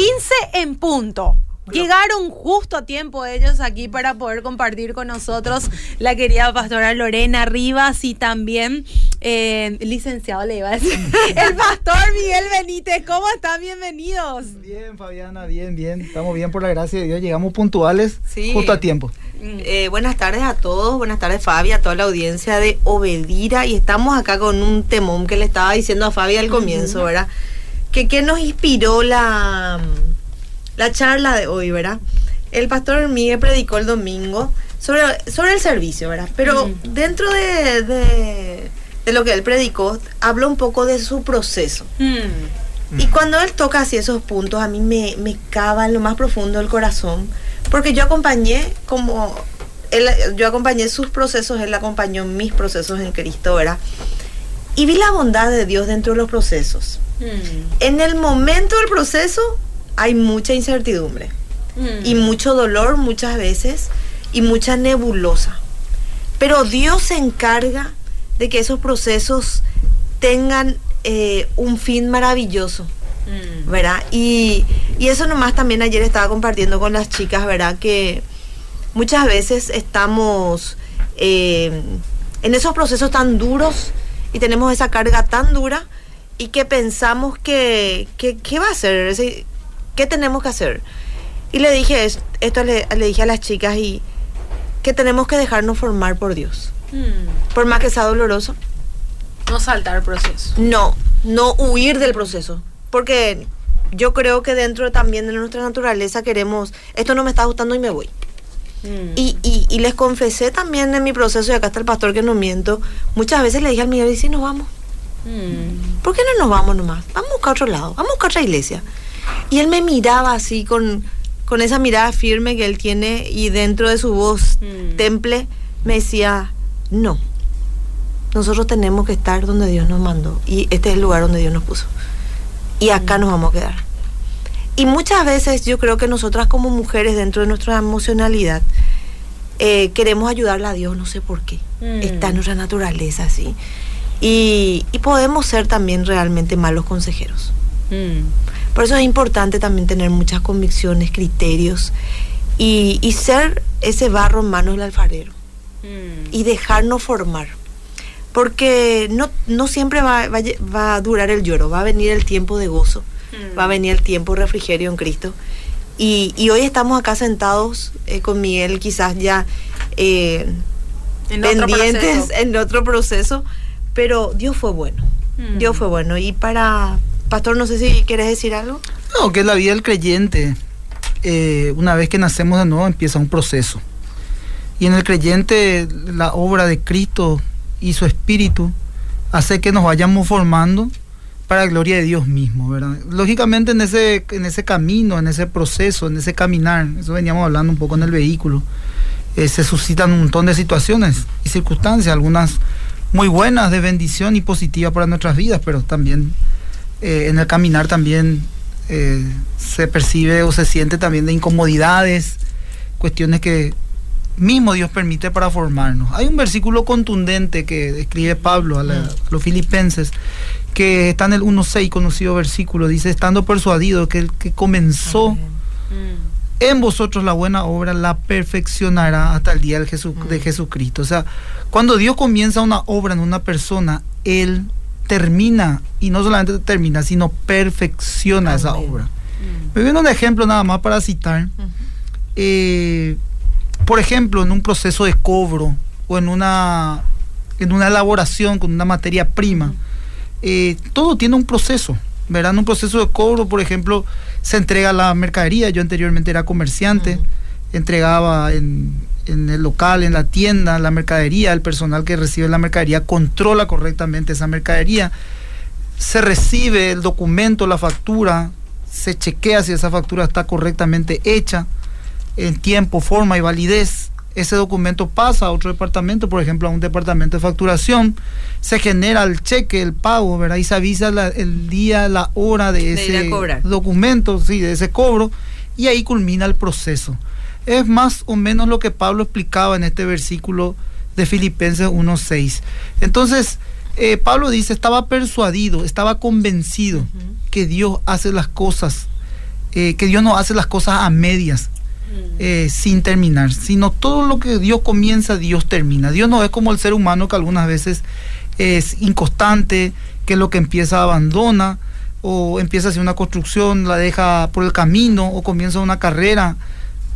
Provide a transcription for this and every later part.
15 en punto. Llegaron justo a tiempo ellos aquí para poder compartir con nosotros la querida pastora Lorena Rivas y también eh, licenciado le iba a decir, el pastor Miguel Benítez. ¿Cómo están? Bienvenidos. Bien, Fabiana, bien, bien. Estamos bien por la gracia de Dios. Llegamos puntuales justo a tiempo. Eh, buenas tardes a todos, buenas tardes Fabi, a toda la audiencia de Obedira y estamos acá con un temón que le estaba diciendo a Fabi al comienzo, ¿verdad? Que qué nos inspiró la la charla de hoy, ¿verdad? El pastor Miguel predicó el domingo sobre, sobre el servicio, ¿verdad? Pero dentro de, de, de lo que él predicó, habló un poco de su proceso. Mm. Y cuando él toca así esos puntos, a mí me, me cava en lo más profundo del corazón, porque yo acompañé como, él, yo acompañé sus procesos, él acompañó mis procesos en Cristo, ¿verdad? Y vi la bondad de Dios dentro de los procesos. Mm. En el momento del proceso hay mucha incertidumbre Mm. y mucho dolor muchas veces y mucha nebulosa. Pero Dios se encarga de que esos procesos tengan eh, un fin maravilloso. Mm. ¿verdad? Y, y eso nomás también ayer estaba compartiendo con las chicas, ¿verdad? Que muchas veces estamos eh, en esos procesos tan duros y tenemos esa carga tan dura y que pensamos que, que ¿qué va a hacer? ¿Qué tenemos que hacer? Y le dije es- esto, le, le dije a las chicas y que tenemos que dejarnos formar por Dios. Mm. Por más que sea doloroso, No saltar el proceso. no, no huir del proceso. Porque yo creo que dentro también de nuestra naturaleza queremos, esto no me está gustando y me voy. Mm. Y, y, y les confesé también en mi proceso, y acá está el pastor que no miento, muchas veces le dije al Miguel, ¿y si nos vamos? Mm. ¿Por qué no nos vamos nomás? Vamos a buscar otro lado, vamos a buscar otra iglesia. Y él me miraba así con, con esa mirada firme que él tiene y dentro de su voz Mm. temple me decía, no, nosotros tenemos que estar donde Dios nos mandó y este es el lugar donde Dios nos puso. Y acá nos vamos a quedar. Y muchas veces yo creo que nosotras como mujeres dentro de nuestra emocionalidad eh, queremos ayudarle a Dios, no sé por qué. Mm. Está en nuestra naturaleza así. Y, y podemos ser también realmente malos consejeros. Mm. Por eso es importante también tener muchas convicciones, criterios y, y ser ese barro en manos del alfarero Mm. y dejarnos formar. Porque no, no siempre va, va va a durar el lloro, va a venir el tiempo de gozo, Mm. va a venir el tiempo refrigerio en Cristo. Y, y hoy estamos acá sentados eh, con Miguel, quizás ya eh, En otro pendientes proceso. en otro proceso, pero Dios fue bueno. Mm. Dios fue bueno. Y para, Pastor, no sé si quieres decir algo. No, que la vida del creyente, eh, una vez que nacemos de nuevo, empieza un proceso. Y en el creyente, la obra de Cristo y su Espíritu hace que nos vayamos formando para la gloria de Dios mismo, ¿verdad? Lógicamente en ese, en ese camino, en ese proceso, en ese caminar, eso veníamos hablando un poco en el vehículo, eh, se suscitan un montón de situaciones y circunstancias, algunas muy buenas, de bendición y positivas para nuestras vidas, pero también eh, en el caminar también eh, se percibe o se siente también de incomodidades, cuestiones que mismo Dios permite para formarnos. Hay un versículo contundente que escribe Pablo a, la- a los filipenses, que está en el 1.6, conocido versículo, dice, estando persuadido que el que comenzó Mm. En vosotros la buena obra la perfeccionará hasta el día del Jesu- de Jesucristo. O sea, cuando Dios comienza una obra en una persona, Él termina, y no solamente termina, sino perfecciona esa obra. Mm. Me viene un ejemplo nada más para citar. Eh, por ejemplo, en un proceso de cobro o en una, en una elaboración con una materia prima, eh, todo tiene un proceso. ¿verdad? En un proceso de cobro, por ejemplo, se entrega la mercadería. Yo anteriormente era comerciante, entregaba en, en el local, en la tienda, la mercadería. El personal que recibe la mercadería controla correctamente esa mercadería. Se recibe el documento, la factura, se chequea si esa factura está correctamente hecha, en tiempo, forma y validez. Ese documento pasa a otro departamento, por ejemplo, a un departamento de facturación, se genera el cheque, el pago, ¿verdad? Y se avisa la- el día, la hora de ese documento, sí, de ese cobro, y ahí culmina el proceso. Es más o menos lo que Pablo explicaba en este versículo de Filipenses 1.6. Entonces, eh, Pablo dice, estaba persuadido, estaba convencido que Dios hace las cosas eh, que Dios no hace las cosas a medias. Eh, sin terminar, sino todo lo que Dios comienza, Dios termina. Dios no es como el ser humano que algunas veces es inconstante, que lo que empieza abandona, o empieza a hacer una construcción, la deja por el camino, o comienza una carrera,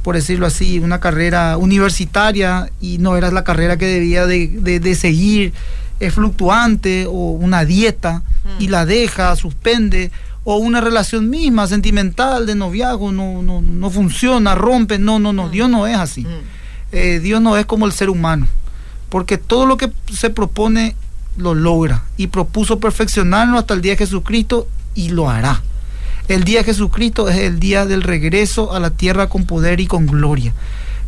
por decirlo así, una carrera universitaria, y no era la carrera que debía de, seguir, es fluctuante, o una dieta, y la deja, suspende, o una relación misma sentimental de noviazgo no, no, no funciona, rompe, no, no, no, mm. Dios no es así. Mm. Eh, Dios no es como el ser humano, porque todo lo que se propone lo logra y propuso perfeccionarlo hasta el día de Jesucristo y lo hará. El día de Jesucristo es el día del regreso a la tierra con poder y con gloria.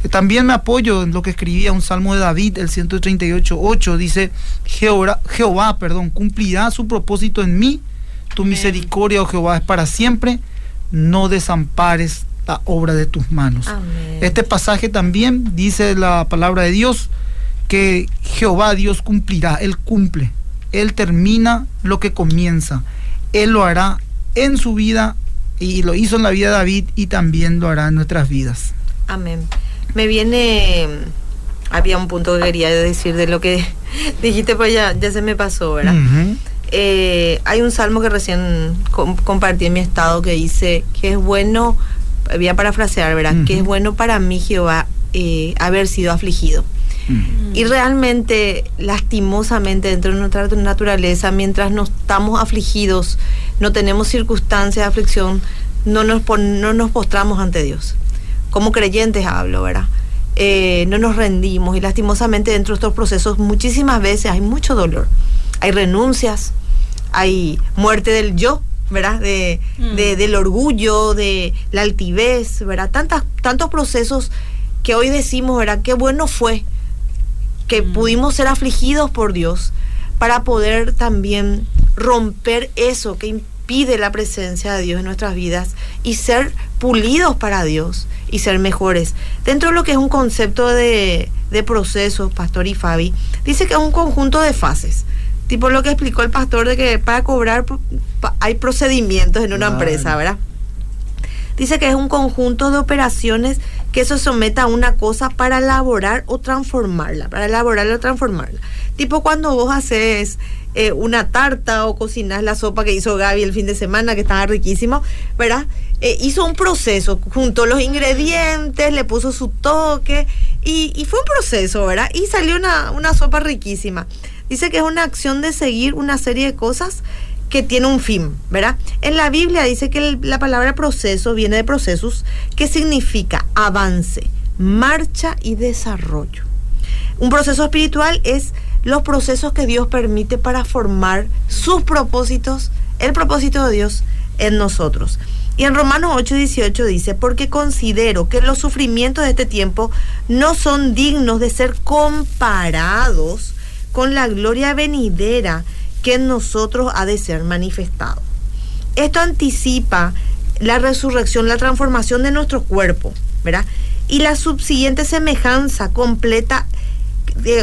Eh, también me apoyo en lo que escribía un salmo de David, el 138.8, dice, Jehová, Jehová perdón, cumplirá su propósito en mí tu misericordia, oh Jehová, es para siempre. No desampares la obra de tus manos. Este pasaje también dice la palabra de Dios que Jehová Dios cumplirá, Él cumple, Él termina lo que comienza, Él lo hará en su vida y lo hizo en la vida de David y también lo hará en nuestras vidas. Amén. Me viene, había un punto que quería decir de lo que dijiste, pues ya, ya se me pasó, ¿verdad? Eh, hay un salmo que recién compartí en mi estado que dice que es bueno, voy a parafrasear, ¿verdad? Que es bueno para mí, Jehová, eh, haber sido afligido. Y realmente, lastimosamente, dentro de nuestra naturaleza, mientras no estamos afligidos, no tenemos circunstancias de aflicción, no nos, no nos postramos ante Dios. Como creyentes hablo, ¿verdad? Eh, no nos rendimos y lastimosamente dentro de estos procesos muchísimas veces hay mucho dolor hay renuncias, hay muerte del yo, ¿verdad? De, mm. del orgullo, de la altivez, ¿verdad? Tantas, tantos procesos que hoy decimos, ¿verdad? Qué bueno fue que mm. pudimos ser afligidos por Dios para poder también romper eso que impide la presencia de Dios en nuestras vidas y ser pulidos para Dios y ser mejores. Dentro de lo que es un concepto de, de procesos, Pastor y Fabi, dice que es un conjunto de fases tipo lo que explicó el pastor de que para cobrar hay procedimientos en una empresa, ¿verdad? Dice que es un conjunto de operaciones que se someta a una cosa para elaborar o transformarla, para elaborarla o transformarla. Tipo cuando vos haces eh, una tarta o cocinas la sopa que hizo Gaby el fin de semana, que estaba riquísimo, ¿verdad? Eh, hizo un proceso, juntó los ingredientes, le puso su toque y, fue un proceso, ¿verdad? Y salió una, una sopa riquísima. Dice que es una acción de seguir una serie de cosas que tiene un fin, ¿verdad? En la Biblia dice que la palabra proceso viene de procesos, que significa avance, marcha y desarrollo. Un proceso espiritual es los procesos que Dios permite para formar sus propósitos, el propósito de Dios en nosotros. Y en Romanos 8:18 dice, porque considero que los sufrimientos de este tiempo no son dignos de ser comparados con la gloria venidera que en nosotros ha de ser manifestado. Esto anticipa la resurrección, la transformación de nuestro cuerpo, ¿verdad? Y la subsiguiente semejanza completa,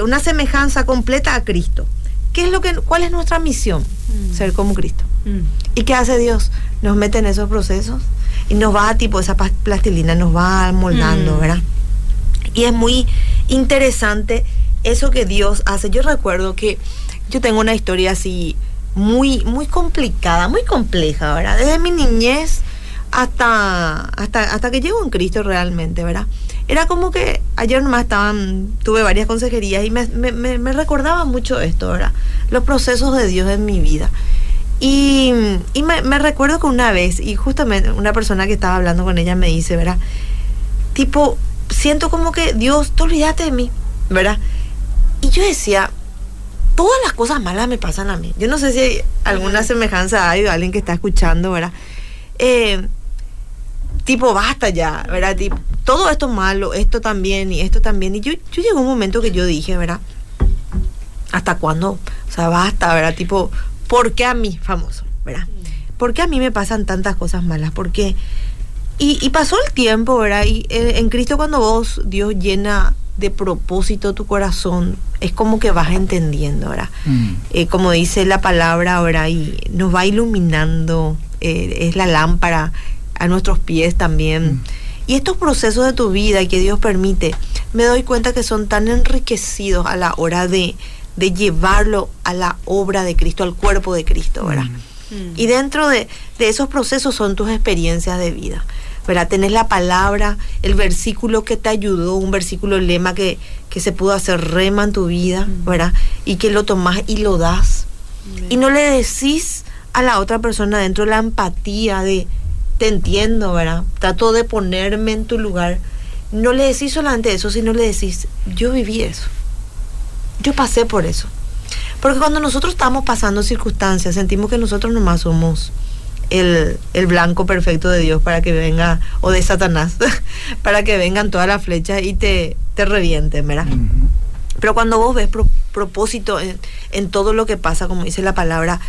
una semejanza completa a Cristo. ¿Qué es lo que, ¿Cuál es nuestra misión? Mm. Ser como Cristo. Mm. ¿Y qué hace Dios? Nos mete en esos procesos y nos va, tipo, esa plastilina nos va moldando, mm. ¿verdad? Y es muy interesante eso que Dios hace. Yo recuerdo que yo tengo una historia así muy, muy complicada, muy compleja, ¿verdad? Desde mi niñez hasta, hasta, hasta que llego en Cristo realmente, ¿verdad? Era como que ayer nomás estaban, tuve varias consejerías y me, me, recordaba mucho esto, ¿verdad? Los procesos de Dios en mi vida. Y, y me, me, recuerdo que una vez, y justamente una persona que estaba hablando con ella me dice, ¿verdad? Tipo, siento como que Dios, te olvidaste de mí, ¿verdad? Yo decía, todas las cosas malas me pasan a mí. Yo no sé si hay alguna semejanza hay de alguien que está escuchando, ¿verdad? Eh, tipo, basta ya, ¿verdad? Tipo, todo esto malo, esto también y esto también. Y yo, yo llegó un momento que yo dije, ¿verdad? ¿Hasta cuándo? O sea, basta, ¿verdad? Tipo, ¿por qué a mí, famoso, ¿verdad? ¿Por qué a mí me pasan tantas cosas malas? Porque... Y, y pasó el tiempo, ¿verdad? Y eh, en Cristo cuando vos, Dios llena de propósito tu corazón, es como que vas entendiendo, ¿verdad? Mm. Eh, como dice la palabra ahora, y nos va iluminando, eh, es la lámpara a nuestros pies también. Mm. Y estos procesos de tu vida que Dios permite, me doy cuenta que son tan enriquecidos a la hora de, de llevarlo a la obra de Cristo, al cuerpo de Cristo, ¿verdad? Mm. Y dentro de, de esos procesos son tus experiencias de vida. ¿verdad? Tenés la palabra, el versículo que te ayudó, un versículo lema que, que se pudo hacer rema en tu vida, ¿verdad? Y que lo tomás y lo das. Y no le decís a la otra persona dentro la empatía de, te entiendo, ¿verdad? Trato de ponerme en tu lugar. No le decís solamente eso, sino le decís, yo viví eso. Yo pasé por eso. Porque cuando nosotros estamos pasando circunstancias, sentimos que nosotros nomás somos el, el blanco perfecto de Dios para que venga, o de Satanás, para que vengan todas las flechas y te, te revienten, ¿verdad? Pero cuando vos ves pro- propósito en, en todo lo que pasa, como dice la palabra,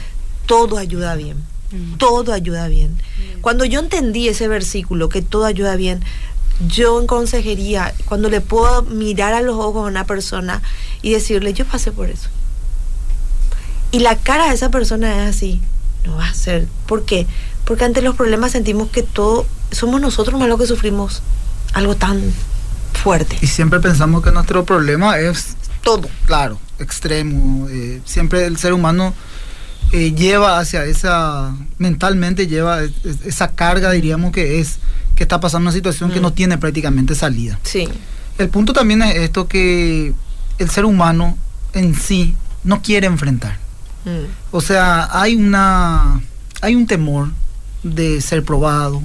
todo ayuda bien. Mm. Todo ayuda bien. Cuando yo entendí ese versículo, que todo ayuda bien, yo en consejería, cuando le puedo mirar a los ojos a una persona y decirle, yo pasé por eso. Y la cara de esa persona es así, no va a ser. ¿Por qué? Porque ante los problemas sentimos que todo, somos nosotros más los que sufrimos algo tan fuerte. Y siempre pensamos que nuestro problema es Todo. claro, extremo. eh, siempre el ser humano eh, lleva hacia esa, mentalmente lleva es- es- esa carga, diríamos que es, que está pasando una situación que Mm. no tiene prácticamente salida. Sí. El punto también es esto que el ser humano en sí no quiere enfrentar. Mm. O sea, hay una hay un temor de ser probado,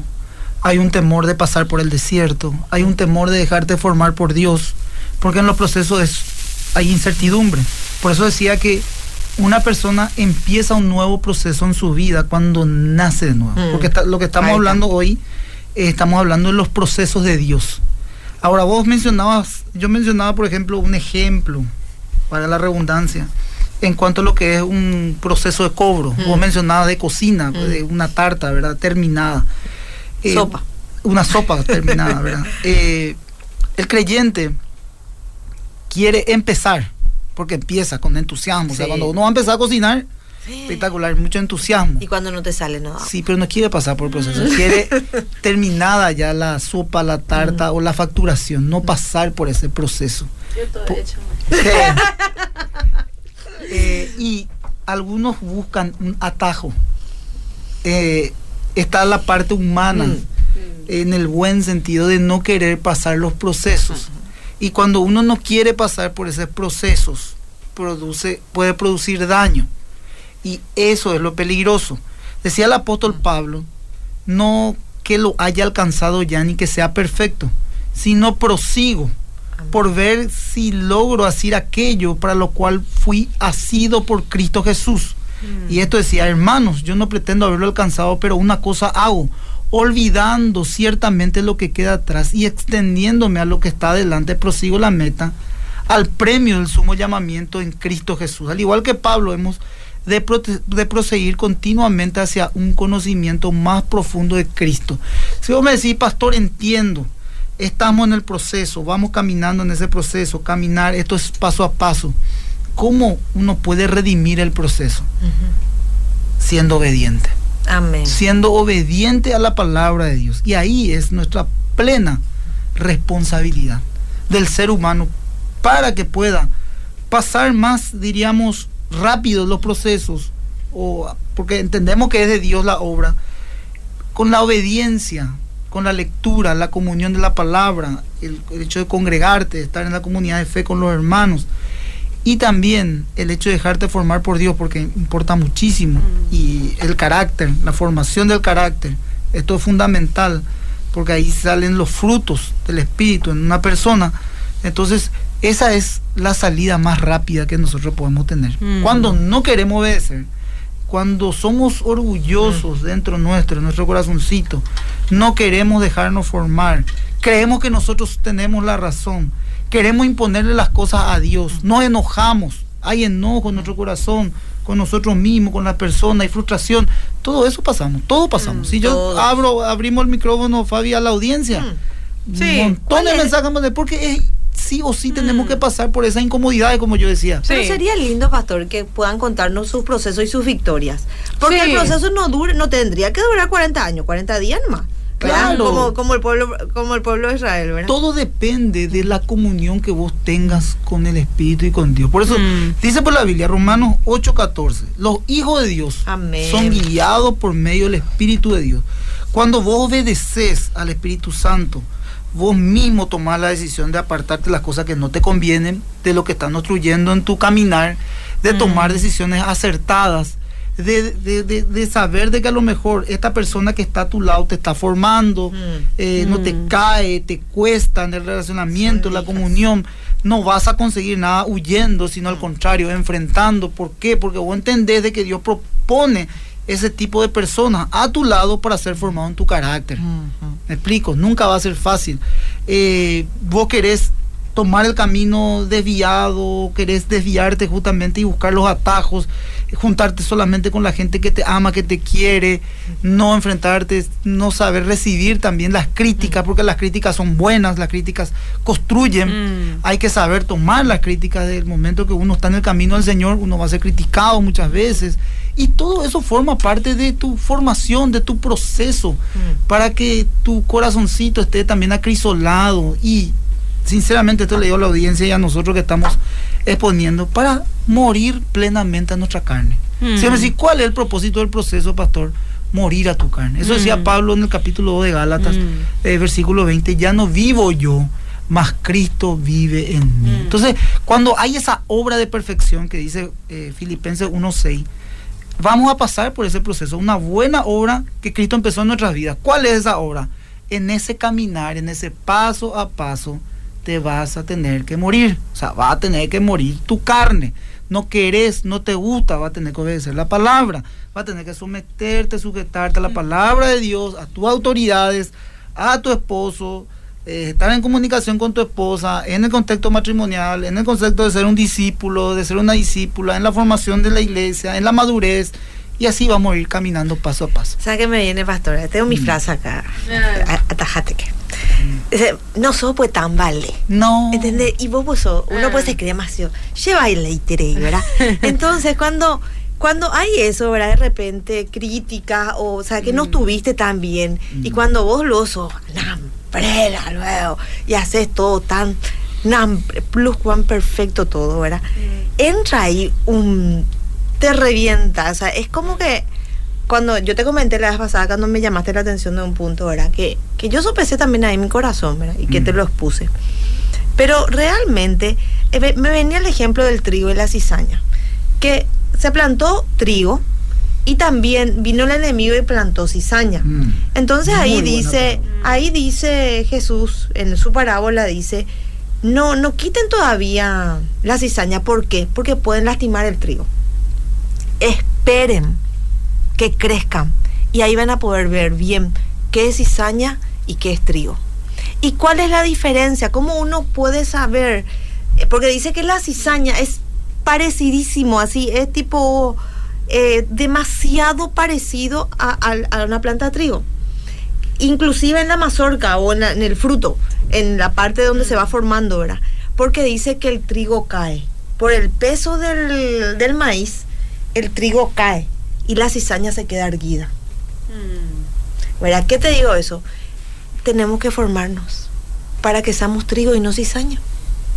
hay un temor de pasar por el desierto, hay un temor de dejarte formar por Dios, porque en los procesos es, hay incertidumbre. Por eso decía que una persona empieza un nuevo proceso en su vida cuando nace de nuevo. Mm. Porque está- lo que estamos Ahí está. hablando hoy, eh, estamos hablando de los procesos de Dios. Ahora vos mencionabas, yo mencionaba por ejemplo un ejemplo, para la redundancia, en cuanto a lo que es un proceso de cobro. Mm. Vos mencionabas de cocina, Mm. de una tarta, ¿verdad? Terminada. Eh, Sopa. Una sopa terminada, ¿verdad? Eh, el creyente quiere empezar, porque empieza con entusiasmo. O sea, cuando uno va a empezar a cocinar, espectacular, mucho entusiasmo. Y cuando no te sale, no. Sí, pero no quiere pasar por el proceso. Quiere terminada ya la sopa, la tarta o la facturación, no pasar por ese proceso. Yo todo Po- he hecho. Eh, y algunos buscan un atajo. Eh, está la parte humana, Mm. en el buen sentido de no querer pasar los procesos. Y cuando uno no quiere pasar por esos procesos, produce, puede producir daño. Y eso es lo peligroso. Decía el apóstol Pablo, no que lo haya alcanzado ya ni que sea perfecto, sino prosigo por ver si logro hacer aquello para lo cual fui asido por Cristo Jesús. Y esto decía, hermanos, yo no pretendo haberlo alcanzado, pero una cosa hago, olvidando ciertamente lo que queda atrás y extendiéndome a lo que está adelante, prosigo la meta al premio del sumo llamamiento en Cristo Jesús. Al igual que Pablo, hemos de, de proseguir continuamente hacia un conocimiento más profundo de Cristo. Si vos me decís, pastor, entiendo, estamos en el proceso, vamos caminando en ese proceso, caminar, esto es paso a paso. ¿Cómo uno puede redimir el proceso? Siendo obediente Amén. siendo obediente a la palabra de Dios. Y ahí es nuestra plena responsabilidad del ser humano para que pueda pasar más, diríamos, rápido los procesos, o, porque entendemos que es de Dios la obra, con la obediencia, con la lectura, la comunión de la palabra, el, el hecho de congregarte, estar en la comunidad de fe con los hermanos. Y también el hecho de dejarte formar por Dios, porque importa muchísimo. Y el carácter, la formación del carácter, esto es fundamental, porque ahí salen los frutos del Espíritu en una persona. Entonces, esa es la salida más rápida que nosotros podemos tener. Mm. Cuando no queremos obedecer, cuando somos orgullosos dentro nuestro, en nuestro corazoncito, no queremos dejarnos formar, creemos que nosotros tenemos la razón, queremos imponerle las cosas a Dios, nos enojamos, hay enojo en nuestro corazón, con nosotros mismos, con la persona, hay frustración, todo eso pasamos, todo pasamos. Mm, si yo abro, abrimos el micrófono, Fabi, a la audiencia, Mm. Sí, un montón ¿cuál de es? mensajes, porque es, sí o sí tenemos Mm. que pasar por esa incomodidad, como yo decía. Pero sería lindo, pastor, que puedan contarnos sus procesos y sus victorias. Porque Sí. el proceso no dura, no tendría que durar 40 años, 40 días nomás. Claro. Como, como, el pueblo, como el pueblo de Israel, ¿verdad? Todo depende de la comunión que vos tengas con el Espíritu y con Dios. Por eso Mm. dice por la Biblia, Romanos 8:14, los hijos de Dios Amén. son guiados por medio del Espíritu de Dios. Cuando vos obedeces al Espíritu Santo, vos mismo tomás la decisión de apartarte de las cosas que no te convienen, de lo que están obstruyendo en tu caminar, de tomar Mm. decisiones acertadas. De, de- de- de saber de que a lo mejor esta persona que está a tu lado te está formando, Mm. eh, no te Mm. cae, te cuesta en el relacionamiento, Son la comunión, no vas a conseguir nada huyendo, sino al contrario, enfrentando. ¿Por qué? Porque vos entendés de que Dios propone ese tipo de personas a tu lado para ser formado en tu carácter. Me explico, nunca va a ser fácil. Eh, vos querés tomar el camino desviado, querés desviarte justamente y buscar los atajos, juntarte solamente con la gente que te ama, que te quiere, no enfrentarte, no saber recibir también las críticas, porque las críticas son buenas, las críticas construyen. Mm. Hay que saber tomar las críticas del momento que uno está en el camino del Señor, uno va a ser criticado muchas veces. Y todo eso forma parte de tu formación, de tu proceso, para que tu corazoncito esté también acrisolado. Y sinceramente esto le digo a la audiencia y a nosotros que estamos exponiendo, para morir plenamente a nuestra carne. Mm. Siempre decir, ¿cuál es el propósito del proceso, pastor? Morir a tu carne. Eso decía Mm. Pablo en el capítulo 2 de Gálatas, Mm. eh, versículo 20, ya no vivo yo, mas Cristo vive en mí. Mm. Entonces, cuando hay esa obra de perfección que dice eh, Filipenses 1.6, vamos a pasar por ese proceso, una buena obra que Cristo empezó en nuestras vidas. ¿Cuál es esa obra? En ese caminar, en ese paso a paso, te vas a tener que morir. O sea, va a tener que morir tu carne. No querés, no te gusta, va a tener que obedecer la palabra. Va a tener que someterte, sujetarte a la palabra de Dios, a tus autoridades, a tu esposo, eh, estar en comunicación con tu esposa, en el contexto matrimonial, en el concepto de ser un discípulo, de ser una discípula, en la formación de la iglesia, en la madurez. Y así vamos a ir caminando paso a paso. ¿Sabes qué me viene, pastora? Tengo mi frase acá. Atajate que. No sos pues tan vale. No. ¿Entendés? Y vos pues sos- uno Ah. pues se cree demasiado. Lleva el leitere, ¿verdad? Entonces, cuando, cuando hay eso, ¿verdad? De repente, crítica, o, o sea, que no Mm. estuviste tan bien, y Mm. cuando vos lo sos, nambrela luego, y haces todo tan, nambre, plus cuan perfecto todo, ¿verdad? Entra ahí un. te revienta, o sea, es como que cuando yo te comenté la vez pasada, cuando me llamaste la atención de un punto, ¿verdad? Que, que yo sopesé también ahí mi corazón, ¿verdad? Y que te Mm. lo expuse. Pero realmente eh, me venía el ejemplo del trigo y la cizaña. Que se plantó trigo y también vino el enemigo y plantó cizaña. Mm. Entonces Muy ahí dice, palabra. ahí dice Jesús, en su parábola dice, no, no quiten todavía la cizaña, ¿por qué? Porque pueden lastimar el trigo. Esperen que crezcan y ahí van a poder ver bien qué es cizaña y qué es trigo. ¿Y cuál es la diferencia? ¿Cómo uno puede saber? Eh, Porque dice que la cizaña es parecidísimo, así, es tipo eh, demasiado parecido a, una planta de trigo. Inclusive en la mazorca o en el fruto, en la parte donde se va formando, ¿verdad? Porque dice que el trigo cae. Por el peso del, del maíz, el trigo cae y la cizaña se queda erguida. Mm. ¿Verdad? ¿Qué te digo eso? Tenemos que formarnos para que seamos trigo y no cizaña.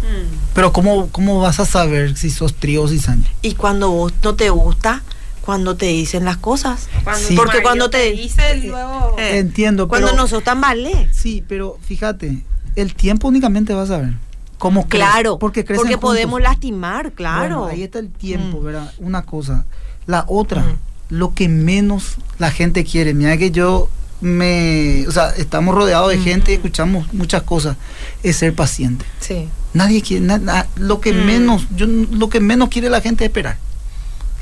Mm. Pero ¿cómo, ¿cómo vas a saber si sos trigo o cizaña? Y cuando vos no te gusta, cuando te dicen las cosas. Cuando Sí. Porque cuando te- dice luego Eh, Entiendo, Cuando pero... no sos tan vale. Sí, pero fíjate, el tiempo únicamente vas a ver. ¿Cómo crece, Claro, Porque crecen porque juntos. podemos lastimar, claro. Bueno, ahí está el tiempo, Mm. ¿verdad? Una cosa. La otra, Mm. Lo que menos la gente quiere. Mira que yo me. O sea, estamos rodeados de Mm. gente y escuchamos muchas cosas. Es ser paciente. Sí. Nadie quiere. na- na- lo que Mm. menos. Yo, lo que menos quiere la gente es esperar.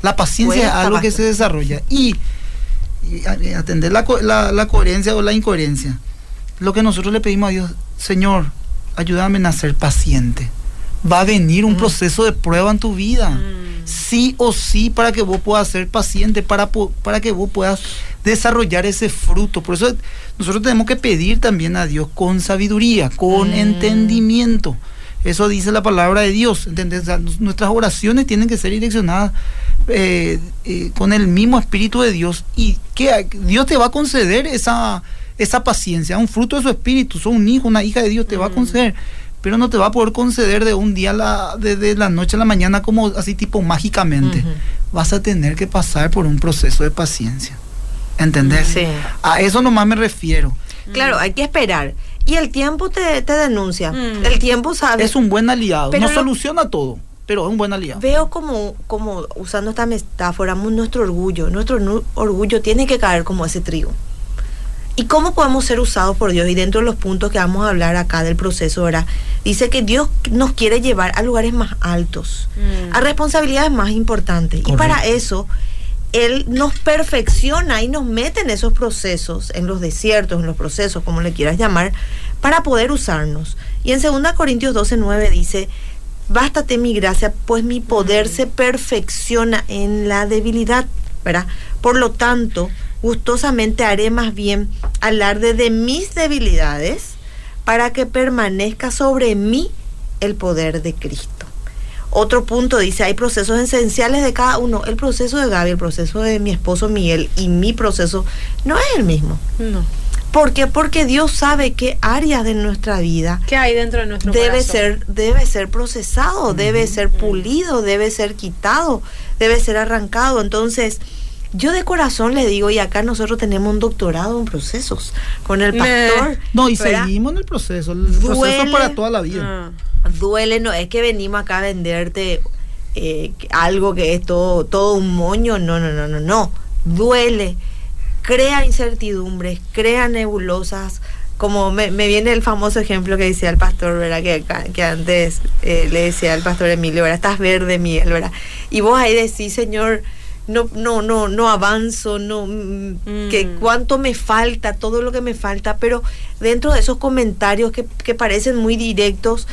La paciencia es algo que se desarrolla. Y, atender la, la, la coherencia o la incoherencia. Lo que nosotros le pedimos a Dios, Señor, ayúdame a ser paciente. Va a venir un Mm. proceso de prueba en tu vida. Mm. Sí o sí para que vos puedas ser paciente, para, para que vos puedas desarrollar ese fruto. Por eso nosotros tenemos que pedir también a Dios con sabiduría, con Mm. entendimiento. Eso dice la palabra de Dios. ¿entendés? O sea, nos- nuestras oraciones tienen que ser direccionadas eh, eh, con el mismo Espíritu de Dios y que Dios te va a conceder esa, esa paciencia, un fruto de su espíritu, sos un hijo, una hija de Dios, te va a conceder, pero no te va a poder conceder de un día a la, de, de la noche a la mañana como así tipo mágicamente. Vas a tener que pasar por un proceso de paciencia. ¿Entendés? Sí. A eso nomás me refiero. Claro, hay que esperar. Y el tiempo te, te denuncia. Mm. El tiempo sabe. Es un buen aliado. Pero no lo- soluciona todo, pero es un buen aliado. Veo como, como usando esta metáfora, nuestro orgullo. Nuestro nu- orgullo tiene que caer como ese trigo. ¿Y cómo podemos ser usados por Dios? Y dentro de los puntos que vamos a hablar acá del proceso, ¿verdad? Dice que Dios nos quiere llevar a lugares más altos, Mm. a responsabilidades más importantes. Y para eso, Él nos perfecciona y nos mete en esos procesos, en los desiertos, en los procesos, como le quieras llamar, para poder usarnos. Y en 2 Corintios 12, 9 dice, bástate mi gracia, pues mi poder se perfecciona en la debilidad, ¿verdad? Por lo tanto, gustosamente haré más bien alarde de mis debilidades para que permanezca sobre mí el poder de Cristo. Otro punto dice, hay procesos esenciales de cada uno. El proceso de Gaby, el proceso de mi esposo Miguel y mi proceso no es el mismo. No. ¿Por qué? Porque Dios sabe qué áreas de nuestra vida ¿Qué hay dentro de nuestro debe corazón? ser debe ser procesado, debe ser pulido, debe ser quitado, debe ser arrancado. Entonces, yo de corazón le digo, y acá nosotros tenemos un doctorado en procesos con el pastor. No, y ¿verdad? seguimos en el proceso. El proceso Duele. es para toda la vida. Ah. Duele, no es que venimos acá a venderte eh, algo que es todo, todo un moño, no, no, no, no, no. Duele, crea incertidumbres, crea nebulosas. Como me, me viene el famoso ejemplo que decía el pastor, ¿verdad? Que, acá- que antes eh, le decía al pastor Emilio, ¿verdad? Estás verde, Miguel, ¿verdad? Y vos ahí decís, Señor, no, no, no, no avanzo, no, mm, que Mm. cuánto me falta, todo lo que me falta, pero dentro de esos comentarios que, que parecen muy directos,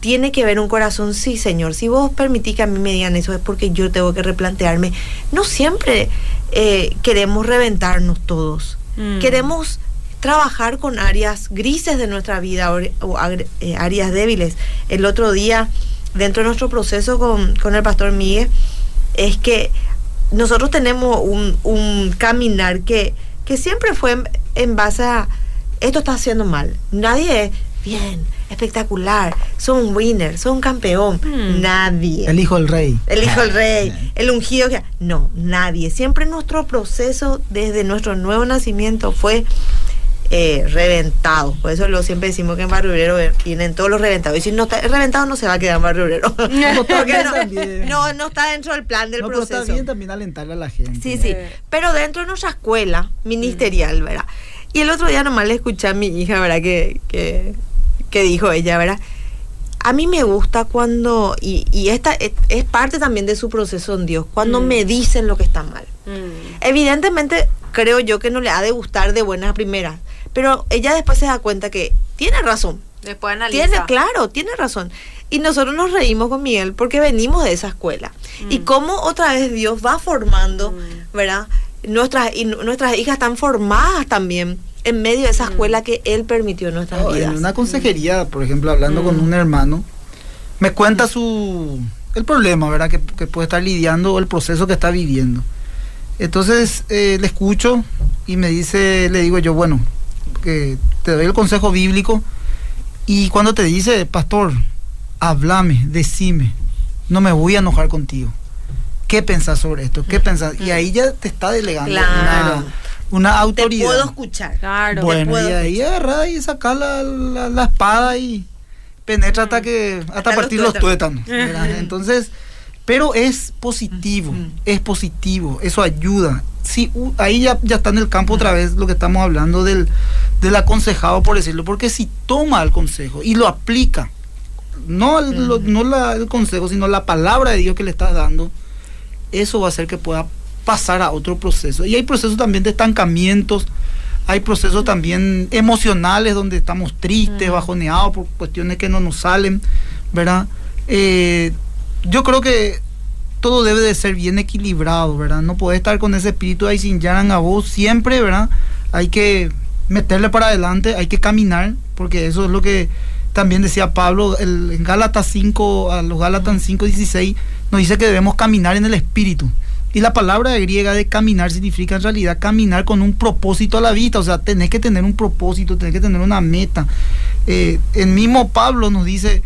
tiene que ver un corazón, sí, Señor. Si vos permitís que a mí me digan eso es porque yo tengo que replantearme. No siempre eh, queremos reventarnos todos. Mm. Queremos trabajar con áreas grises de nuestra vida o eh, áreas débiles. El otro día, dentro de nuestro proceso con, con el pastor Miguel, es que nosotros tenemos un, un caminar que, que siempre fue en, en base a esto está haciendo mal. Nadie es bien, espectacular, son un winner, son un campeón. Mm. Nadie. El hijo del rey. El hijo del rey, el ungido que... No, nadie. Siempre nuestro proceso desde nuestro nuevo nacimiento fue eh, reventado. Por eso lo siempre decimos que en Barrio Obrero vienen todos los reventados. Y si no está reventado no se va a quedar en Barrio Obrero. Porque no, no, no está dentro del plan del No, pero proceso. está bien también alentarle a la gente. Sí, sí. Eh. Pero dentro de nuestra escuela ministerial, ¿verdad? Y el otro día nomás le escuché a mi hija, ¿verdad? Que, que, que dijo ella, ¿verdad? A mí me gusta cuando, y, y esta es, es parte también de su proceso en Dios, cuando Mm. me dicen lo que está mal. Mm. Evidentemente, creo yo que no le ha de gustar de buenas a primeras, pero ella después se da cuenta que tiene razón. Después analiza. Tiene, claro, tiene razón. Y nosotros nos reímos con Miguel porque venimos de esa escuela. Y cómo otra vez Dios va formando, Mm. ¿verdad? Nuestras, y nu- nuestras hijas están formadas también en medio de esa escuela que Él permitió en nuestras No, vidas. en una consejería, por ejemplo, hablando con Mm. un hermano, me cuenta su el problema, ¿verdad? Que, que puede estar lidiando o el proceso que está viviendo. Entonces eh, le escucho y me dice, le digo yo, bueno, que te doy el consejo bíblico y cuando te dice, pastor, háblame, decime, no me voy a enojar contigo. ¿Qué pensás sobre esto? ¿Qué pensás? Y ahí ya te está delegando Claro. una, una Te autoridad. puedo escuchar. Claro. Bueno, puedo y ahí agarra y saca la, la- la espada y penetra hasta que hasta, partir los tuétanos. Entonces, pero es positivo, es positivo, eso ayuda. Sí, ahí ya, ya está en el campo otra vez lo que estamos hablando del, del aconsejado, por decirlo, porque si toma el consejo y lo aplica, no, el, lo- no la- el consejo, sino la palabra de Dios que le estás dando, eso va a hacer que pueda pasar a otro proceso. Y hay procesos también de estancamientos, hay procesos también emocionales donde estamos tristes, bajoneados por cuestiones que no nos salen, ¿verdad? Eh, yo creo que todo debe de ser bien equilibrado, ¿verdad? No puede estar con ese espíritu ahí sin yaran a vos siempre, ¿verdad? Hay que meterle para adelante, hay que caminar, porque eso es lo que también decía Pablo el, en Gálatas 5, a los Gálatas 5, 16, nos dice que debemos caminar en el espíritu. Y la palabra griega de caminar significa en realidad caminar con un propósito a la vista, o sea, tenés que tener un propósito, tenés que tener una meta. Eh, el mismo Pablo nos dice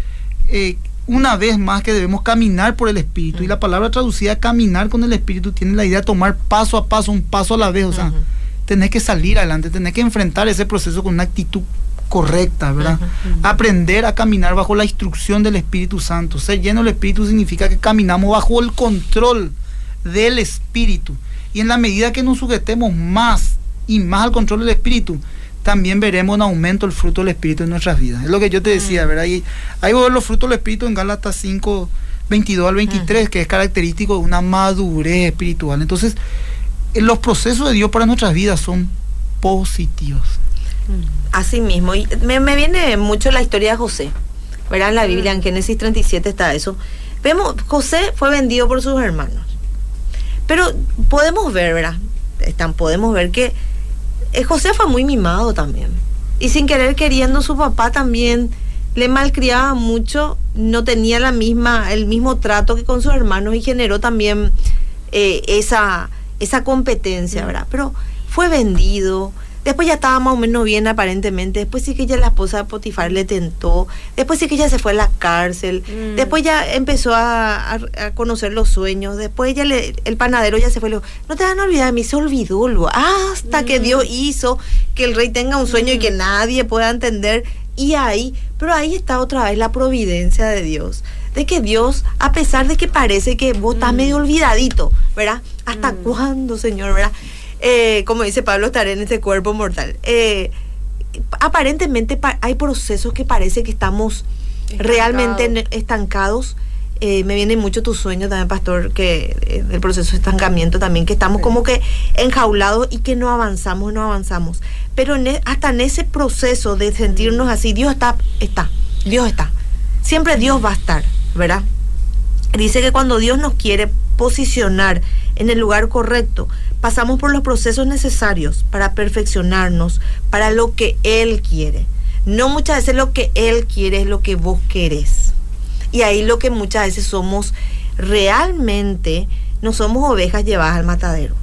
eh, una vez más que debemos caminar por el Espíritu. Y la palabra traducida caminar con el Espíritu tiene la idea de tomar paso a paso, un paso a la vez, o sea, tenés que salir adelante, tenés que enfrentar ese proceso con una actitud correcta, ¿verdad? Aprender a caminar bajo la instrucción del Espíritu Santo. Ser lleno del Espíritu significa que caminamos bajo el control del Espíritu. Y en la medida que nos sujetemos más y más al control del Espíritu, también veremos un aumento del fruto del Espíritu en nuestras vidas. Es lo que yo te decía, ¿verdad? Y ahí ver los frutos del Espíritu en Gálatas 5, 22 al 23, que es característico de una madurez espiritual. Entonces, los procesos de Dios para nuestras vidas son positivos. Así mismo, y me, me, viene mucho la historia de José, ¿verdad? En la Biblia, en Génesis 37 está eso. Vemos, José fue vendido por sus hermanos. Pero podemos ver, ¿verdad? Están, podemos ver que eh, José fue muy mimado también. Y sin querer queriendo, su papá también le malcriaba mucho, no tenía la misma, el mismo trato que con sus hermanos y generó también eh, esa, esa competencia, ¿verdad? Pero fue vendido, Después ya estaba más o menos bien aparentemente. Después sí que ya la esposa de Potifar le tentó. Después sí que ella se fue a la cárcel. Mm. Después ya empezó a, conocer los sueños. Después ya le, el panadero ya se fue. Le dijo, no te van a olvidar, a mí se olvidó. hasta que mm. Dios hizo que el rey tenga un sueño y que mm. nadie pueda entender. Y ahí, pero ahí está otra vez la providencia de Dios de que Dios, a pesar de que parece que vos estás medio olvidadito, ¿verdad? ¿Hasta cuándo, Señor, verdad? Eh, como dice Pablo, estar en este cuerpo mortal. Eh, aparentemente hay procesos que parece que estamos realmente estancados. Eh, me viene mucho tu sueño también, pastor, que del proceso de estancamiento también, que estamos como que enjaulados y que no avanzamos, no avanzamos. Pero e, hasta en ese proceso de sentirnos así, Dios está, está, Dios está. Siempre Dios va a estar, ¿verdad? Dice que cuando Dios nos quiere posicionar en el lugar correcto, pasamos por los procesos necesarios para perfeccionarnos, para lo que Él quiere. No muchas veces lo que Él quiere es lo que vos querés. Y ahí lo que muchas veces somos realmente, no somos ovejas llevadas al matadero.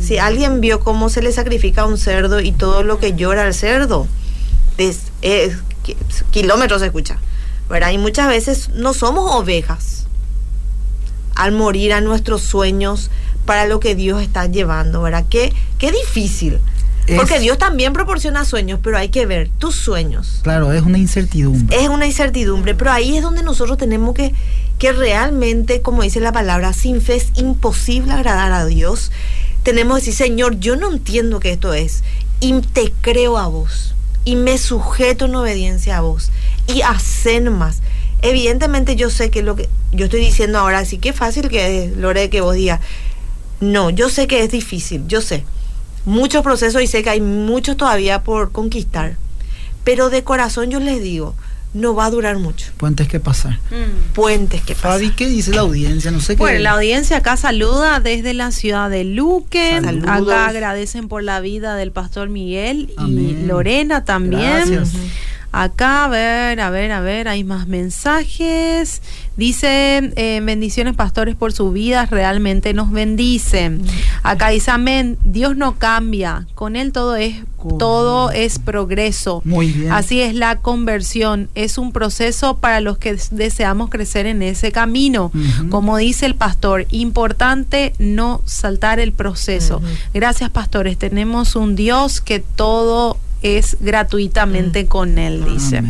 Si mm. alguien vio cómo se le sacrifica a un cerdo y todo lo que llora al cerdo, es, kilómetros se escucha. ¿verdad? Y muchas veces no somos ovejas al morir a nuestros sueños para lo que Dios está llevando, ¿verdad? Qué, qué difícil. Porque Dios también proporciona sueños, pero hay que ver tus sueños. Claro, es una incertidumbre. Es una incertidumbre, pero ahí es donde nosotros tenemos que, que realmente, como dice la palabra, sin fe es imposible agradar a Dios. Tenemos que decir, Señor, yo no entiendo qué esto es, y te creo a vos, y me sujeto en obediencia a vos, y hacen más. Evidentemente yo sé que lo que yo estoy diciendo ahora, sí que fácil que es, Lore, que vos digas, no, yo sé que es difícil, yo sé. Muchos procesos y sé que hay muchos todavía por conquistar. Pero de corazón yo les digo, no va a durar mucho. Puentes que pasar. Mm. Puentes que pasar. Fabi, ¿qué dice la audiencia? No sé qué. Bueno, la audiencia acá saluda desde la ciudad de Luque. Acá agradecen por la vida del pastor Miguel y Lorena también. Gracias. Acá, a ver, a ver, a ver, hay más mensajes. Dice, eh, bendiciones pastores por su vida, realmente nos bendicen. Acá dice, amén, Dios no cambia, con Él todo es, todo es progreso. Muy bien. Así es la conversión, es un proceso para los que deseamos crecer en ese camino. Como dice el pastor, importante no saltar el proceso. Gracias pastores, tenemos un Dios que todo es gratuitamente mm. con él, dice.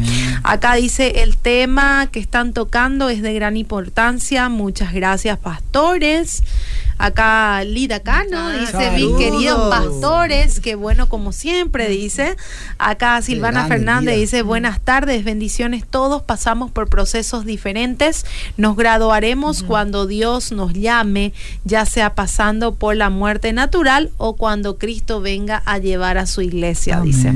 Acá dice, el tema que están tocando es de gran importancia. Muchas gracias, pastores. Acá Lida Cano dice, mis queridos pastores, que bueno como siempre dice. Acá Silvana Fernández dice, buenas tardes, bendiciones todos, pasamos por procesos diferentes, nos graduaremos cuando Dios nos llame, ya sea pasando por la muerte natural o cuando Cristo venga a llevar a su iglesia, dice.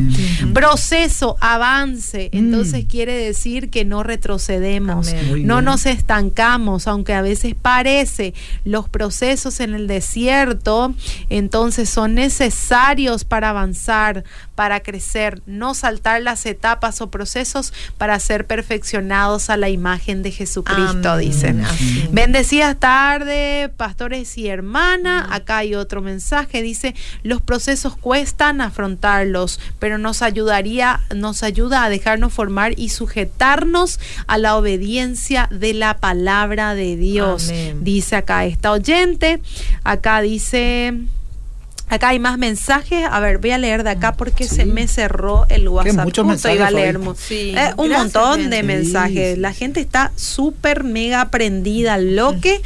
Proceso, avance, mm. entonces quiere decir que no retrocedemos, no nos estancamos, aunque a veces parece, los procesos en el desierto, entonces son necesarios para avanzar, para crecer, no saltar las etapas o procesos para ser perfeccionados a la imagen de Jesucristo, Amén. dicen. Bendecidas tarde, pastores y hermana. Acá hay otro mensaje, dice, los procesos cuestan afrontarlos, pero nos ayudaría, nos ayuda a dejarnos formar y sujetarnos a la obediencia de la palabra de Dios. Dice acá esta oyente, acá dice... Acá hay más mensajes. A ver, voy a leer de acá porque Sí. se me cerró el WhatsApp. muchos Justo iba a mensajes, leer Sí, Eh, un gracias, montón de mensajes. La gente está súper mega prendida al loque.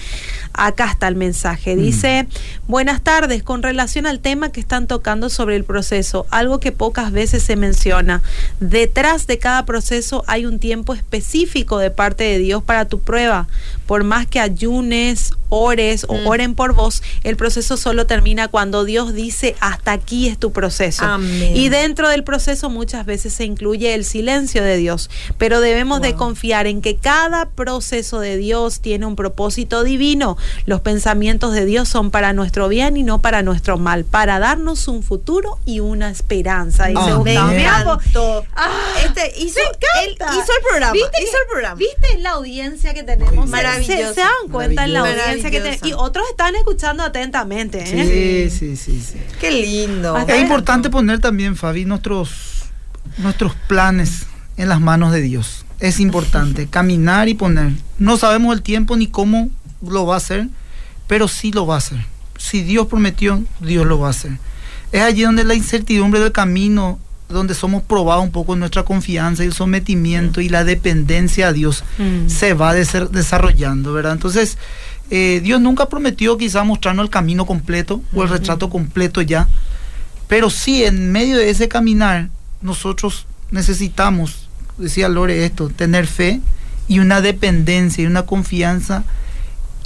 Acá está el mensaje. Dice, buenas tardes, con relación al tema que están tocando sobre el proceso, algo que pocas veces se menciona. Detrás de cada proceso hay un tiempo específico de parte de Dios para tu prueba. Por más que ayunes, ores o Mm. oren por vos, el proceso solo termina cuando Dios dice, hasta aquí es tu proceso. Amén. Y dentro del proceso muchas veces se incluye el silencio de Dios, pero debemos de confiar en que cada proceso de Dios tiene un propósito divino. Los pensamientos de Dios son para nuestro bien y no para nuestro mal, para darnos un futuro y una esperanza. Dice Amén. Me encantó. Ah, este hizo, me él encanta. hizo el programa. ¿Viste? Hizo el programa. ¿Viste la audiencia que tenemos? Maravilloso. Se, se dan cuenta en la audiencia que tenemos. Y otros están escuchando atentamente. Sí, ¿eh? sí, sí, sí. Qué lindo. Hasta Es importante poner también, Fabi, nuestros, nuestros planes en las manos de Dios. Es importante caminar y poner. No sabemos el tiempo ni cómo lo va a hacer, pero sí lo va a hacer. Si Dios prometió, Dios lo va a hacer. Es allí donde la incertidumbre del camino, donde somos probados un poco en nuestra confianza y el sometimiento y la dependencia a Dios Mm. se va desarrollando, ¿verdad? Entonces, eh, Dios nunca prometió quizá mostrarnos el camino completo o el retrato completo ya, pero sí en medio de ese caminar nosotros necesitamos, decía Lore esto, tener fe y una dependencia y una confianza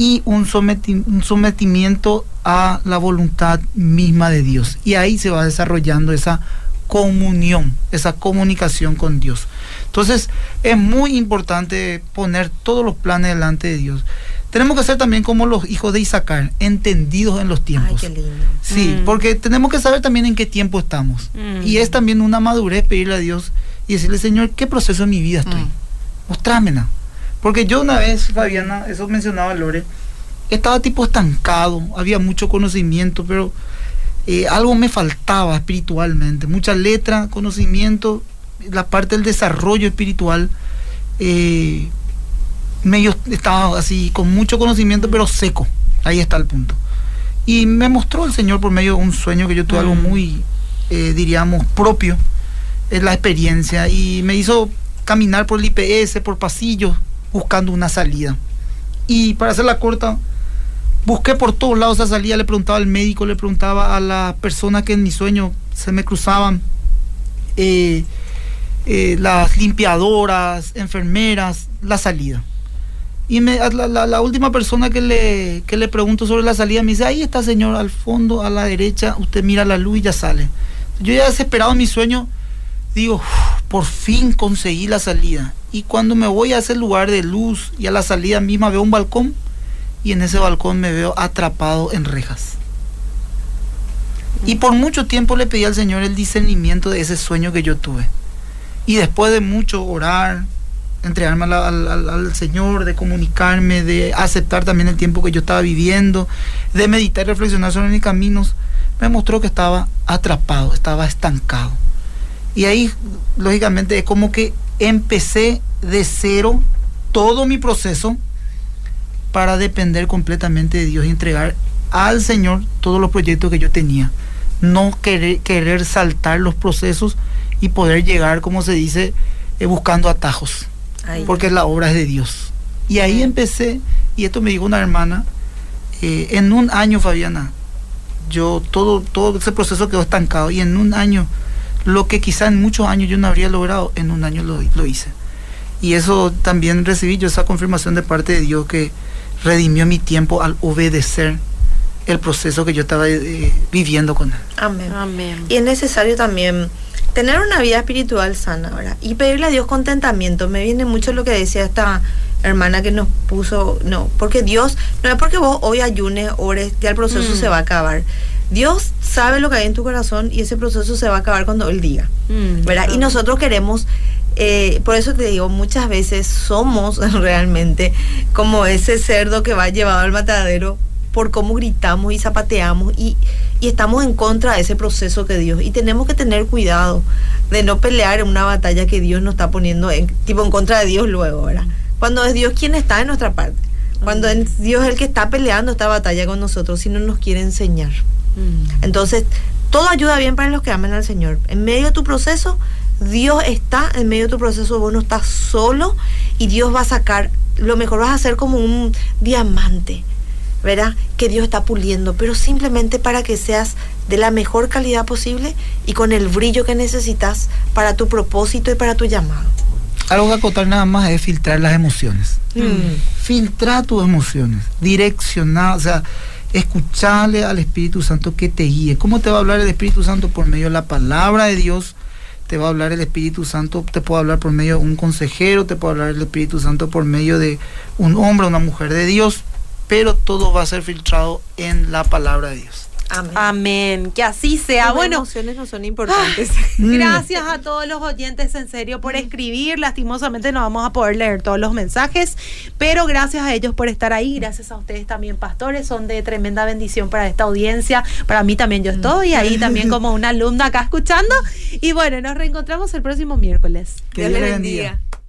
y un, someti- un sometimiento a la voluntad misma de Dios. Y ahí se va desarrollando esa comunión, esa comunicación con Dios. Entonces es muy importante poner todos los planes delante de Dios. Tenemos que ser también como los hijos de Isaacar, entendidos en los Ay, tiempos. qué lindo. Sí, Mm. porque tenemos que saber también en qué tiempo estamos. Mm. Y es también una madurez pedirle a Dios y decirle, Señor, ¿qué proceso en mi vida estoy? Mm. Mostrámela. Porque yo una vez, Fabiana, eso mencionaba Lore, estaba tipo estancado, había mucho conocimiento, pero eh, algo me faltaba espiritualmente. Mucha letra, conocimiento, la parte del desarrollo espiritual. eh, medio estaba así, con mucho conocimiento, pero seco. Ahí está el punto. Y me mostró el Señor por medio de un sueño que yo tuve, algo Mm. muy, eh, diríamos, propio, es la experiencia. Y me hizo caminar por el IPS, por pasillos, buscando una salida. Y para hacerla corta, busqué por todos lados esa salida, le preguntaba al médico, le preguntaba a las personas que en mi sueño se me cruzaban, eh, eh, las limpiadoras, enfermeras, la salida. Y me, la, la- última persona que le, que le pregunto sobre la salida me dice, ahí está señor, al fondo, a la derecha, usted mira la luz y ya sale. Yo ya desesperado en mi sueño, digo, "Uf, por fin conseguí la salida. Y cuando me voy a ese lugar de luz y a la salida misma veo un balcón y en ese balcón me veo atrapado en rejas. Y por mucho tiempo le pedí al Señor el discernimiento de ese sueño que yo tuve. Y después de mucho orar, entregarme al, al- Señor, de comunicarme, de aceptar también el tiempo que yo estaba viviendo, de meditar y reflexionar sobre mis caminos, me mostró que estaba atrapado, estaba estancado. Y ahí, lógicamente, es como que empecé de cero todo mi proceso para depender completamente de Dios y entregar al Señor todos los proyectos que yo tenía. No querer, querer saltar los procesos y poder llegar, como se dice, eh, buscando atajos, porque la obra es de Dios. Y ahí empecé, y esto me dijo una hermana, eh, en un año, Fabiana, yo todo, todo ese proceso quedó estancado, y en un año, lo que quizá en muchos años yo no habría logrado, en un año lo, lo hice. Y eso también recibí yo esa confirmación de parte de Dios que redimió mi tiempo al obedecer el proceso que yo estaba eh, viviendo con él. Amén. Amén. Y es necesario también tener una vida espiritual sana, ¿verdad? Y pedirle a Dios contentamiento. Me viene mucho lo que decía esta, hermana que nos puso, no, porque Dios, no es porque vos hoy ayunes, ores, ya el proceso Mm. se va a acabar. Dios sabe lo que hay en tu corazón y ese proceso se va a acabar cuando Él diga. Mm, ¿verdad? Y nosotros queremos, eh, por eso te digo, muchas veces somos realmente como ese cerdo que va llevado al matadero por cómo gritamos y zapateamos y, y estamos en contra de ese proceso que Dios. Y tenemos que tener cuidado de no pelear en una batalla que Dios nos está poniendo en, tipo en contra de Dios luego, ¿verdad? Cuando es Dios quien está en nuestra parte. Cuando es Dios el que está peleando esta batalla con nosotros y no nos quiere enseñar. Mm. Entonces, todo ayuda bien para los que aman al Señor. En medio de tu proceso, Dios está en medio de tu proceso, vos no estás solo y Dios va a sacar, lo mejor vas a hacer como un diamante, ¿verdad? Que Dios está puliendo, pero simplemente para que seas de la mejor calidad posible y con el brillo que necesitas para tu propósito y para tu llamado. Algo que acotar nada más es filtrar las emociones. Mm. Filtrar tus emociones, direccionar, o sea, escucharle al Espíritu Santo que te guíe. ¿Cómo te va a hablar el Espíritu Santo? Por medio de la palabra de Dios. Te va a hablar el Espíritu Santo, te puede hablar por medio de un consejero, te puede hablar el Espíritu Santo por medio de un hombre, una mujer de Dios, pero todo va a ser filtrado en la palabra de Dios. Amén. Amén, que así sea. Las Bueno, emociones no son importantes. Mm. Gracias a todos los oyentes, en serio, por escribir. Lastimosamente no vamos a poder leer todos los mensajes, pero gracias a ellos por estar ahí. Gracias a ustedes también, pastores. Son de tremenda bendición para esta audiencia. Para mí también, yo estoy ahí también como una alumna acá escuchando. Y bueno, nos reencontramos el próximo miércoles. Que Dios Dios le le bendiga. bendiga.